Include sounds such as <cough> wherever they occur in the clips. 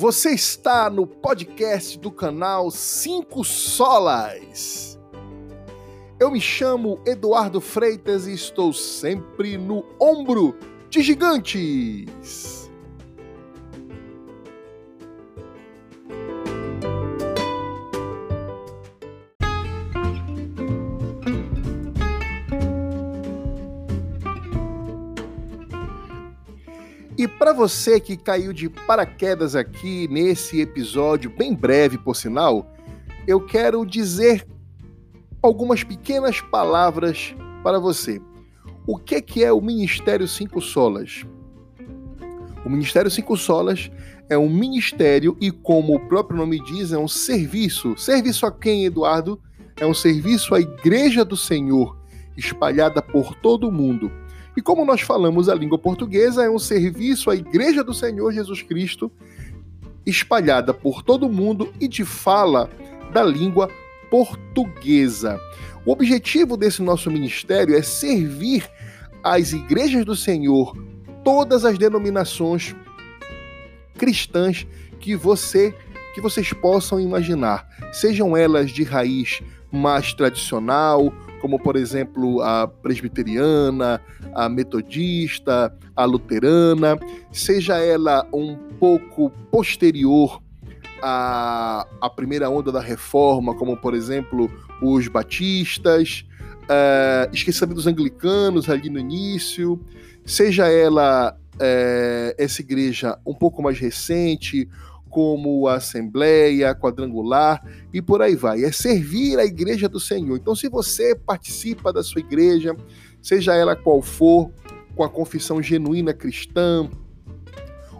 Você está no podcast do canal Cinco Solas. Eu me chamo Eduardo Freitas e estou sempre no ombro de gigantes. Para você que caiu de paraquedas aqui nesse episódio, bem breve por sinal, eu quero dizer algumas pequenas palavras para você. O que, que é o Ministério Cinco Solas? O Ministério Cinco Solas é um ministério e, como o próprio nome diz, é um serviço. Serviço a quem, Eduardo? É um serviço à Igreja do Senhor, espalhada por todo o mundo e como nós falamos a língua portuguesa, é um serviço à Igreja do Senhor Jesus Cristo, espalhada por todo o mundo e de fala da língua portuguesa. O objetivo desse nosso ministério é servir às igrejas do Senhor, todas as denominações cristãs que você que vocês possam imaginar, sejam elas de raiz mais tradicional como por exemplo a presbiteriana, a metodista, a luterana, seja ela um pouco posterior à, à primeira onda da reforma, como por exemplo os batistas, uh, esquecendo dos anglicanos ali no início, seja ela uh, essa igreja um pouco mais recente, como a Assembleia Quadrangular e por aí vai. É servir a igreja do Senhor. Então, se você participa da sua igreja, seja ela qual for, com a confissão genuína cristã,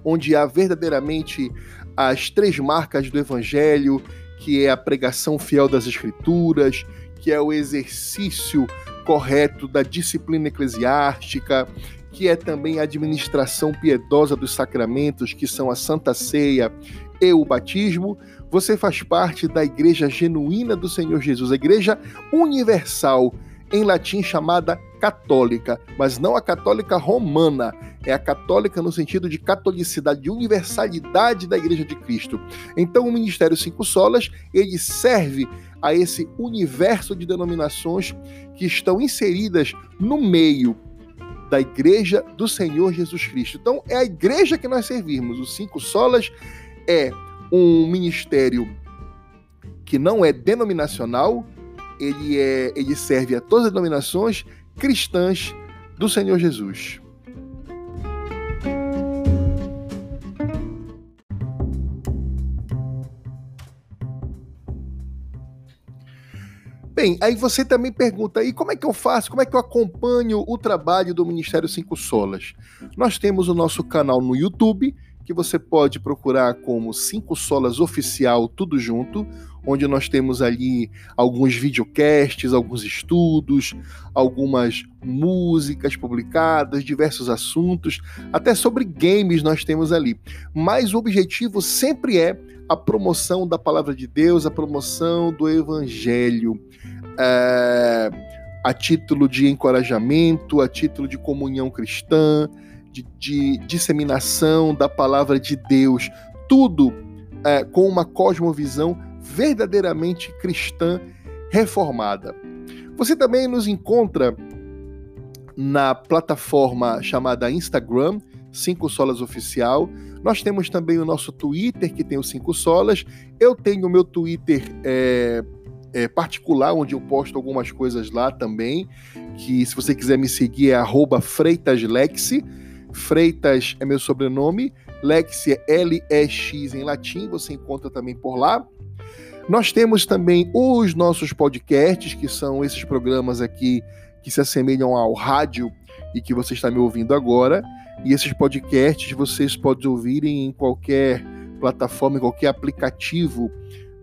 onde há verdadeiramente as três marcas do Evangelho, que é a pregação fiel das Escrituras, que é o exercício correto da disciplina eclesiástica, que é também a administração piedosa dos sacramentos, que são a Santa Ceia e o batismo, você faz parte da Igreja Genuína do Senhor Jesus, a Igreja Universal, em latim chamada católica, mas não a católica romana, é a católica no sentido de catolicidade, de universalidade da Igreja de Cristo. Então o Ministério Cinco Solas, ele serve a esse universo de denominações que estão inseridas no meio da Igreja do Senhor Jesus Cristo. Então, é a igreja que nós servimos. Os Cinco Solas é um ministério que não é denominacional, ele, é, ele serve a todas as denominações cristãs do Senhor Jesus. Bem, aí você também pergunta aí como é que eu faço, como é que eu acompanho o trabalho do Ministério Cinco Solas. Nós temos o nosso canal no YouTube, que você pode procurar como Cinco Solas Oficial, tudo junto, onde nós temos ali alguns videocasts, alguns estudos, algumas músicas publicadas, diversos assuntos, até sobre games nós temos ali. Mas o objetivo sempre é a promoção da palavra de Deus, a promoção do evangelho. É, a título de encorajamento, a título de comunhão cristã, de, de disseminação da palavra de Deus, tudo é, com uma cosmovisão verdadeiramente cristã reformada. Você também nos encontra na plataforma chamada Instagram, Cinco Solas Oficial. Nós temos também o nosso Twitter, que tem o Cinco Solas. Eu tenho o meu Twitter é, é, particular, onde eu posto algumas coisas lá também. Que se você quiser me seguir é @freitaslexi. Freitas é meu sobrenome, Lexi é L-E-X em latim, você encontra também por lá. Nós temos também os nossos podcasts, que são esses programas aqui que se assemelham ao rádio e que você está me ouvindo agora. E esses podcasts vocês podem ouvir em qualquer plataforma, em qualquer aplicativo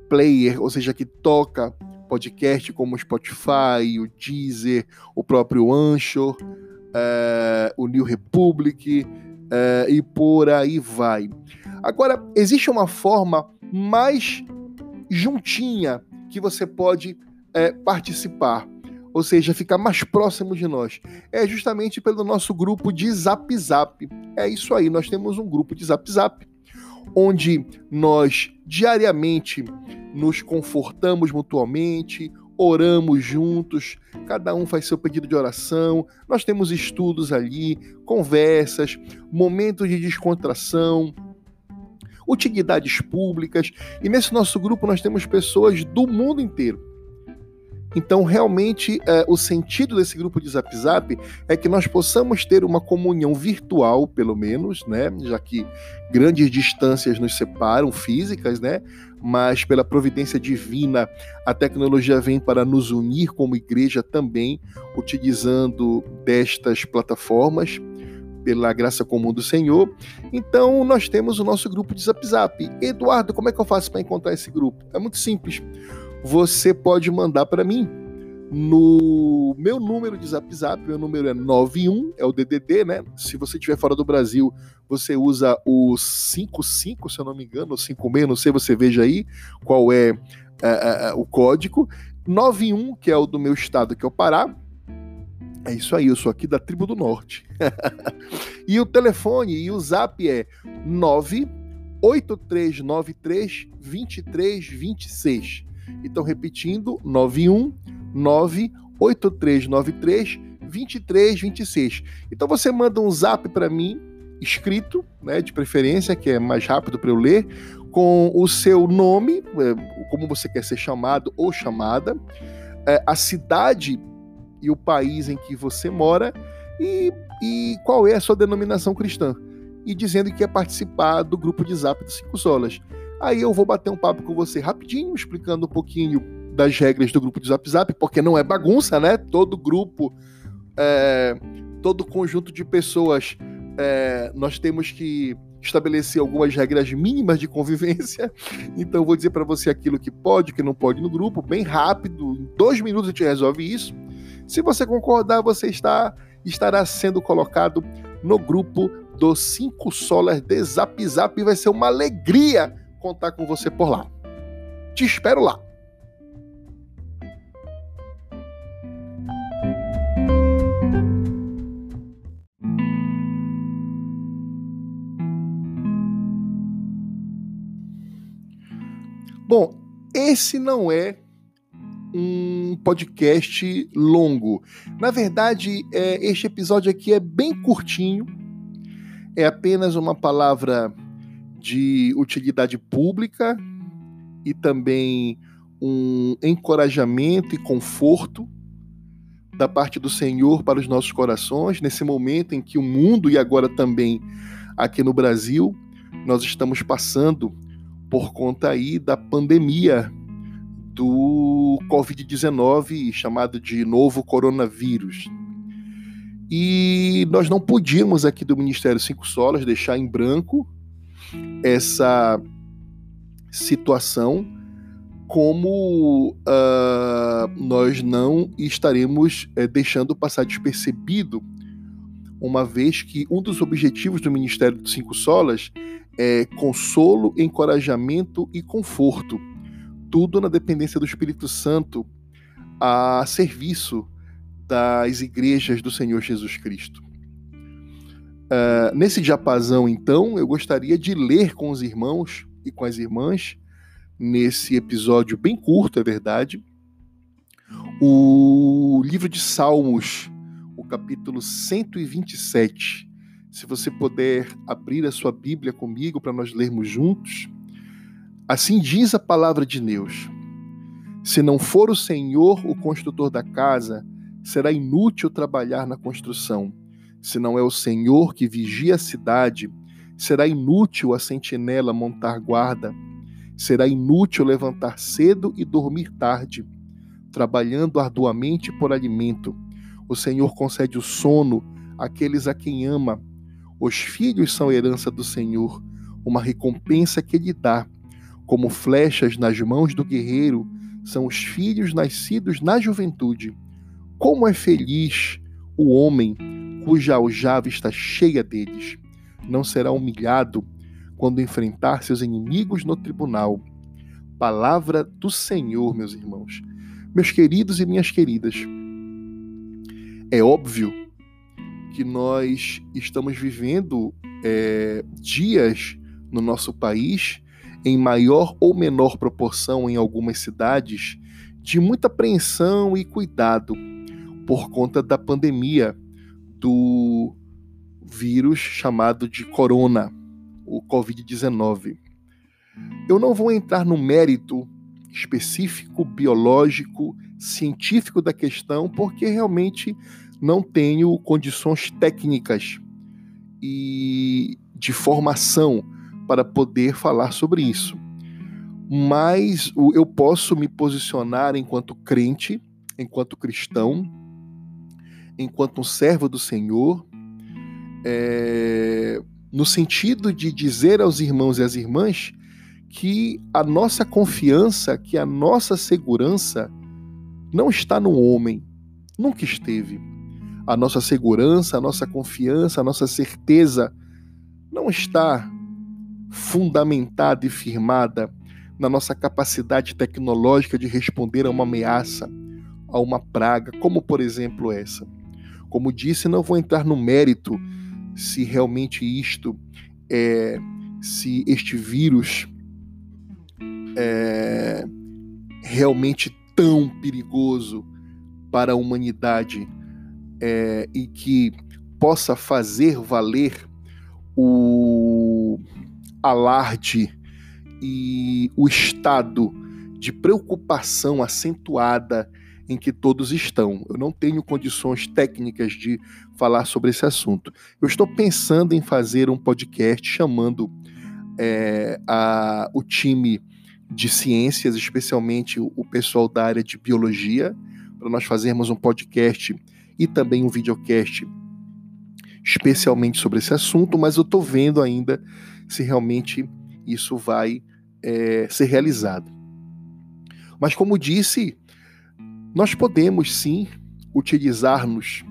player, ou seja, que toca podcast como o Spotify, o Deezer, o próprio Anchor, uh, o New Republic uh, e por aí vai. Agora, existe uma forma mais juntinha que você pode uh, participar, ou seja, ficar mais próximo de nós. É justamente pelo nosso grupo de Zap Zap. É isso aí, nós temos um grupo de Zap Zap, onde nós diariamente nos confortamos mutuamente, oramos juntos, cada um faz seu pedido de oração, nós temos estudos ali, conversas, momentos de descontração, utilidades públicas, e nesse nosso grupo nós temos pessoas do mundo inteiro. Então, realmente, é, o sentido desse grupo de Zap Zap é que nós possamos ter uma comunhão virtual, pelo menos, né? Já que grandes distâncias nos separam, físicas, né? Mas pela providência divina, a tecnologia vem para nos unir como igreja também, utilizando destas plataformas pela graça comum do Senhor. Então, nós temos o nosso grupo de Zap Zap. Eduardo, como é que eu faço para encontrar esse grupo? É muito simples você pode mandar para mim no meu número de Zap Zap, meu número é 91, é o DDD, né? Se você estiver fora do Brasil, você usa o 55, se eu não me engano, ou 56, não sei, você veja aí qual é, é, é o código. 91, que é o do meu estado, que é o Pará. É isso aí, eu sou aqui da tribo do norte. <laughs> e o telefone e o zap é 98393 2326. Então, repetindo, 9198393 2326. Então você manda um zap para mim, escrito, né, de preferência, que é mais rápido para eu ler, com o seu nome, é, como você quer ser chamado ou chamada, é, a cidade e o país em que você mora e, e qual é a sua denominação cristã. E dizendo que quer participar do grupo de zap dos Cinco Solas. Aí eu vou bater um papo com você rapidinho, explicando um pouquinho das regras do grupo de Zap Zap, porque não é bagunça, né? Todo grupo, é, todo conjunto de pessoas, é, nós temos que estabelecer algumas regras mínimas de convivência. <laughs> Então eu vou dizer para você aquilo que pode, que não pode no grupo, bem rápido, em dois minutos a gente resolve isso. Se você concordar, você está estará sendo colocado no grupo dos cinco solas de Zap Zap e vai ser uma alegria contar com você por lá. Te espero lá. Bom, esse não é um podcast longo. Na verdade, é, este episódio aqui é bem curtinho. É apenas uma palavra de utilidade pública e também um encorajamento e conforto da parte do Senhor para os nossos corações, nesse momento em que o mundo e agora também aqui no Brasil, nós estamos passando por conta aí da pandemia do Covid-19, chamado de novo coronavírus. E nós não podíamos aqui do Ministério Cinco Solas deixar em branco essa situação como uh, nós não estaremos uh, deixando passar despercebido, uma vez que um dos objetivos do Ministério dos Cinco Solas é consolo, encorajamento e conforto, tudo na dependência do Espírito Santo a serviço das igrejas do Senhor Jesus Cristo. Uh, nesse diapasão, então, eu gostaria de ler com os irmãos e com as irmãs, nesse episódio bem curto, é verdade, o livro de Salmos, capítulo 127. Se você puder abrir a sua Bíblia comigo para nós lermos juntos. Assim diz a palavra de Deus: Se não for o Senhor o construtor da casa, será inútil trabalhar na construção se não é o Senhor que vigia a cidade, será inútil a sentinela montar guarda, será inútil levantar cedo e dormir tarde, trabalhando arduamente por alimento. O Senhor concede o sono àqueles a quem ama. Os filhos são herança do Senhor, uma recompensa que Ele dá. Como flechas nas mãos do guerreiro, são os filhos nascidos na juventude. Como é feliz o homem cuja aljava está cheia deles. Não será humilhado quando enfrentar seus inimigos no tribunal. Palavra do Senhor, meus irmãos. Meus queridos e minhas queridas, é óbvio que nós estamos vivendo é, dias no nosso país, em maior ou menor proporção em algumas cidades, de muita apreensão e cuidado por conta da pandemia do vírus chamado de corona, o Covid-19. Eu não vou entrar no mérito específico, biológico, científico da questão, porque realmente não tenho condições técnicas e de formação para poder falar sobre isso. Mas eu posso me posicionar enquanto crente, enquanto cristão, enquanto um servo do Senhor, é, no sentido de dizer aos irmãos e às irmãs que a nossa confiança, que a nossa segurança não está no homem, nunca esteve. A nossa segurança, a nossa confiança, a nossa certeza não está fundamentada e firmada na nossa capacidade tecnológica de responder a uma ameaça, a uma praga, como por exemplo essa. Como disse, não vou entrar no mérito se realmente isto é, se este vírus é, realmente tão perigoso para a humanidade é, e que possa fazer valer o alarde e o estado de preocupação acentuada em que todos estão. Eu não tenho condições técnicas de falar sobre esse assunto. Eu estou pensando em fazer um podcast chamando é, a, o time de ciências, especialmente o pessoal da área de biologia, para nós fazermos um podcast e também um videocast especialmente sobre esse assunto, mas eu estou vendo ainda se realmente isso vai é, ser realizado. Mas como disse, nós podemos sim utilizarmos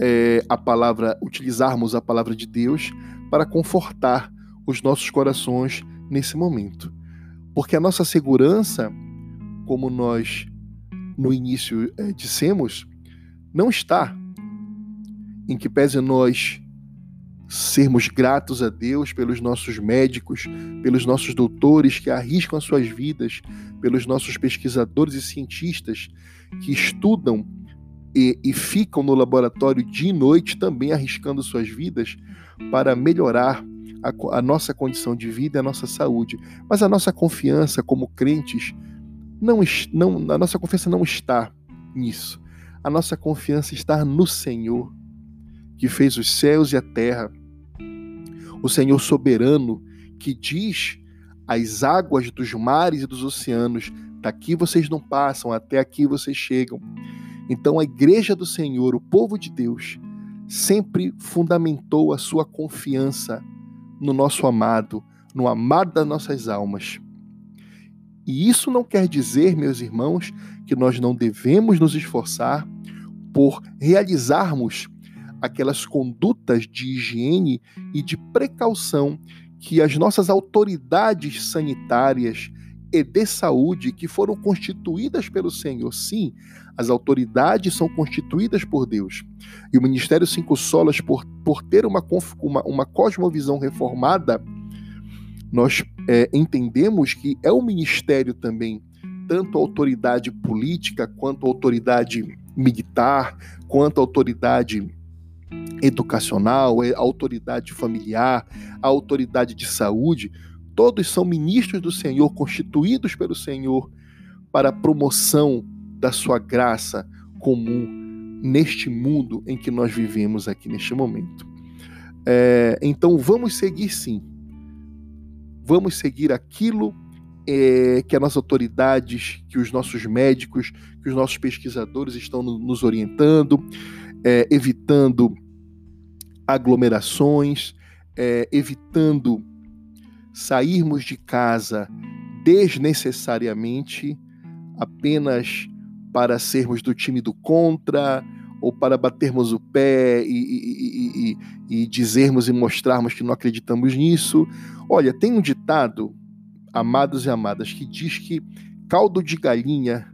é, a palavra, utilizarmos a palavra de Deus para confortar os nossos corações nesse momento. Porque a nossa segurança, como nós no início é, dissemos, não está em que pese nós sermos gratos a Deus pelos nossos médicos, pelos nossos doutores que arriscam as suas vidas, pelos nossos pesquisadores e cientistas que estudam e, e, ficam no laboratório dia e noite também arriscando suas vidas para melhorar a, a nossa condição de vida a nossa saúde. Mas a nossa confiança como crentes, não, não, a nossa confiança não está nisso. A nossa confiança está no Senhor, que fez os céus e a terra. O Senhor soberano, que diz as águas dos mares e dos oceanos: daqui vocês não passam, até aqui vocês chegam. Então a igreja do Senhor, o povo de Deus, sempre fundamentou a sua confiança no nosso amado, no amado das nossas almas. E isso não quer dizer, meus irmãos, que nós não devemos nos esforçar por realizarmos aquelas condutas de higiene e de precaução que as nossas autoridades sanitárias e de saúde que foram constituídas pelo Senhor. Sim, as autoridades são constituídas por Deus. E o Ministério Cinco Solas, por, por ter uma, uma, uma cosmovisão reformada, nós é, entendemos que é um ministério também, tanto a autoridade política, quanto a autoridade militar, quanto a autoridade educacional, a autoridade familiar, a autoridade de saúde, todos são ministros do Senhor, constituídos pelo Senhor para a promoção da sua graça comum neste mundo em que nós vivemos aqui neste momento. É, então vamos seguir sim. Vamos seguir aquilo é, que as nossas autoridades, que os nossos médicos, que os nossos pesquisadores estão no, nos orientando, é, evitando aglomerações, é, evitando sairmos de casa desnecessariamente apenas para sermos do time do contra ou para batermos o pé e, e, e, e, dizermos e mostrarmos que não acreditamos nisso. Olha, tem um ditado, amados e amadas, que diz que caldo de galinha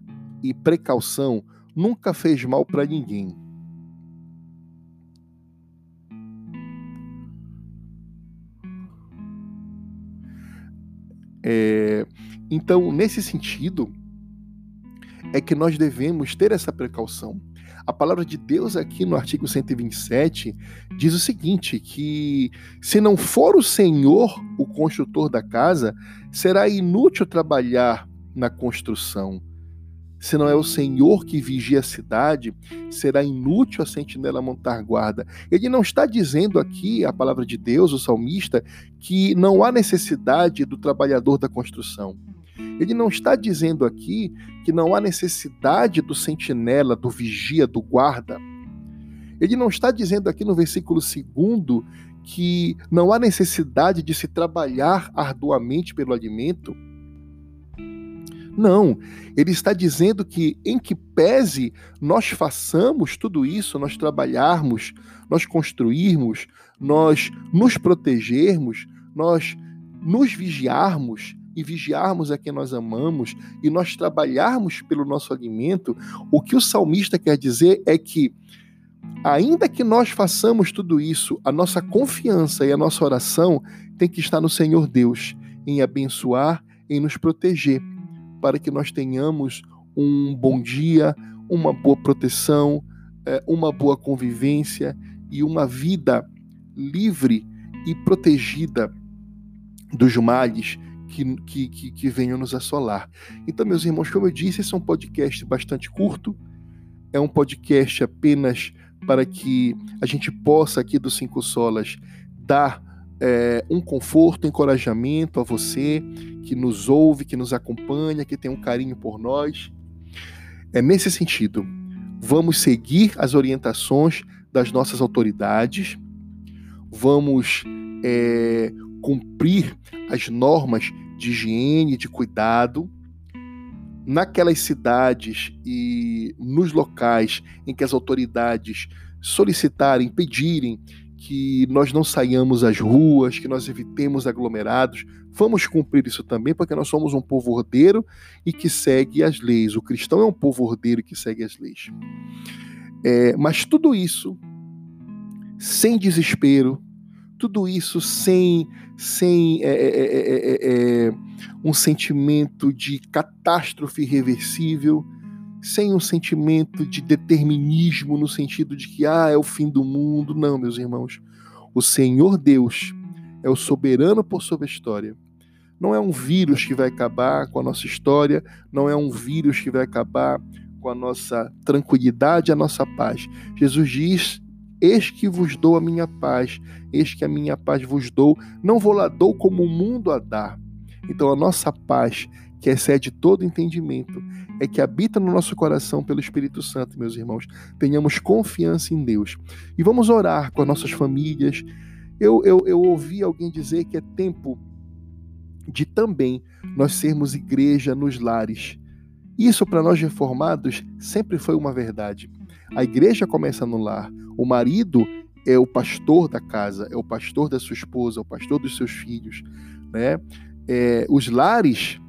e precaução nunca fez mal para ninguém. É, então, nesse sentido, é que nós devemos ter essa precaução. A palavra de Deus aqui no artigo 127 diz o seguinte: que se não for o Senhor o construtor da casa, será inútil trabalhar na construção. Se não é o Senhor que vigia a cidade, será inútil a sentinela montar guarda. Ele não está dizendo aqui, a palavra de Deus, o salmista, que não há necessidade do trabalhador da construção. Ele não está dizendo aqui que não há necessidade do sentinela, do vigia, do guarda. Ele não está dizendo aqui no versículo 2 que não há necessidade de se trabalhar arduamente pelo alimento. Não, ele está dizendo que, em que pese nós façamos tudo isso, nós trabalharmos, nós construirmos, nós nos protegermos, nós nos vigiarmos, e vigiarmos a quem nós amamos e nós trabalharmos pelo nosso alimento, o que o salmista quer dizer é que, ainda que nós façamos tudo isso, a nossa confiança e a nossa oração tem que estar no Senhor Deus, em abençoar, em nos proteger, para que nós tenhamos um bom dia, uma boa proteção, é, uma boa convivência e uma vida livre e protegida dos males que, que, que, que venham nos assolar. Então, meus irmãos, como eu disse, esse é um podcast bastante curto, é um podcast apenas para que a gente possa aqui do Cinco Solas dar é, um conforto, um encorajamento a você que nos ouve, que nos acompanha, que tem um carinho por nós. É nesse sentido. Vamos seguir as orientações das nossas autoridades, vamos é, cumprir as normas de higiene, de cuidado, naquelas cidades e nos locais em que as autoridades solicitarem, pedirem que nós não saiamos às ruas, que nós evitemos aglomerados, vamos cumprir isso também, porque nós somos um povo ordeiro e que segue as leis. O cristão é um povo ordeiro que segue as leis. É, mas tudo isso sem desespero, tudo isso sem, sem é é é, é, é, um sentimento de catástrofe irreversível, sem um sentimento de determinismo no sentido de que ah, é o fim do mundo. Não, meus irmãos. O Senhor Deus é o soberano por sobre a história. Não é um vírus que vai acabar com a nossa história, não é um vírus que vai acabar com a nossa tranquilidade, a nossa paz. Jesus diz Eis que vos dou a minha paz, eis que a minha paz vos dou, não vou lá dou como o mundo a dá. Então a nossa paz, que excede todo entendimento, é que habita no nosso coração pelo Espírito Santo, meus irmãos. Tenhamos confiança em Deus. E vamos orar com as nossas famílias. Eu, eu, eu ouvi alguém dizer que é tempo de também nós sermos igreja nos lares. Isso para nós reformados sempre foi uma verdade. A igreja começa no lar. O marido é o pastor da casa, é o pastor da sua esposa, é o pastor dos seus filhos. Né? É, os lares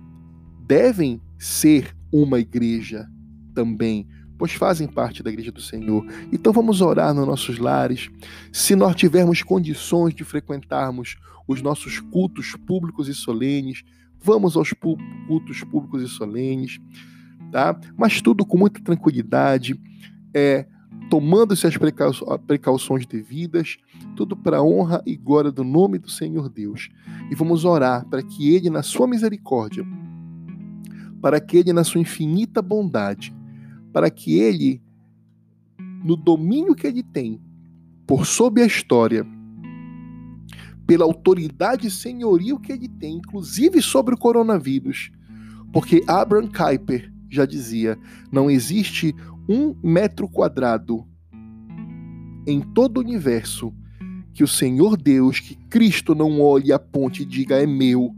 devem ser uma igreja também, pois fazem parte da igreja do Senhor. Então vamos orar nos nossos lares. Se nós tivermos condições de frequentarmos os nossos cultos públicos e solenes, vamos aos cultos públicos e solenes, tá? Mas tudo com muita tranquilidade, é tomando-se as precauções devidas, tudo para a honra e glória do nome do Senhor Deus. E vamos orar para que Ele, na sua misericórdia, para que Ele, na sua infinita bondade, para que Ele, no domínio que Ele tem, por sobre a história, pela autoridade senhoril que Ele tem, inclusive sobre o coronavírus, porque Abraham Kuyper já dizia: não existe um metro quadrado em todo o universo que o Senhor Deus, que Cristo não olhe a ponte e diga é meu.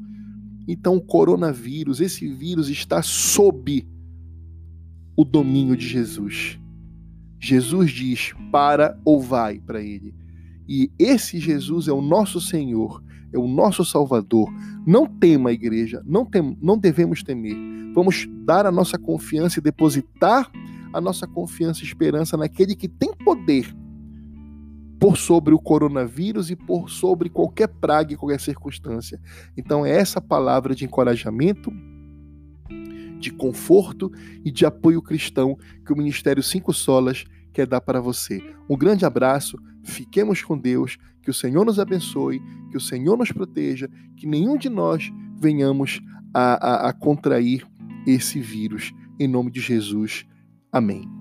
Então o coronavírus, esse vírus está sob o domínio de Jesus. Jesus diz: para ou vai para ele. E esse Jesus é o nosso Senhor, é o nosso Salvador. Não tema a igreja, não, tem, não devemos temer. Vamos dar a nossa confiança e depositar a nossa confiança e esperança naquele que tem poder por sobre o coronavírus e por sobre qualquer praga e qualquer circunstância. Então é essa palavra de encorajamento, de conforto e de apoio cristão que o Ministério Cinco Solas quer dar para você. Um grande abraço, fiquemos com Deus, que o Senhor nos abençoe, que o Senhor nos proteja, que nenhum de nós venhamos a, a, a contrair esse vírus. Em nome de Jesus. Amém.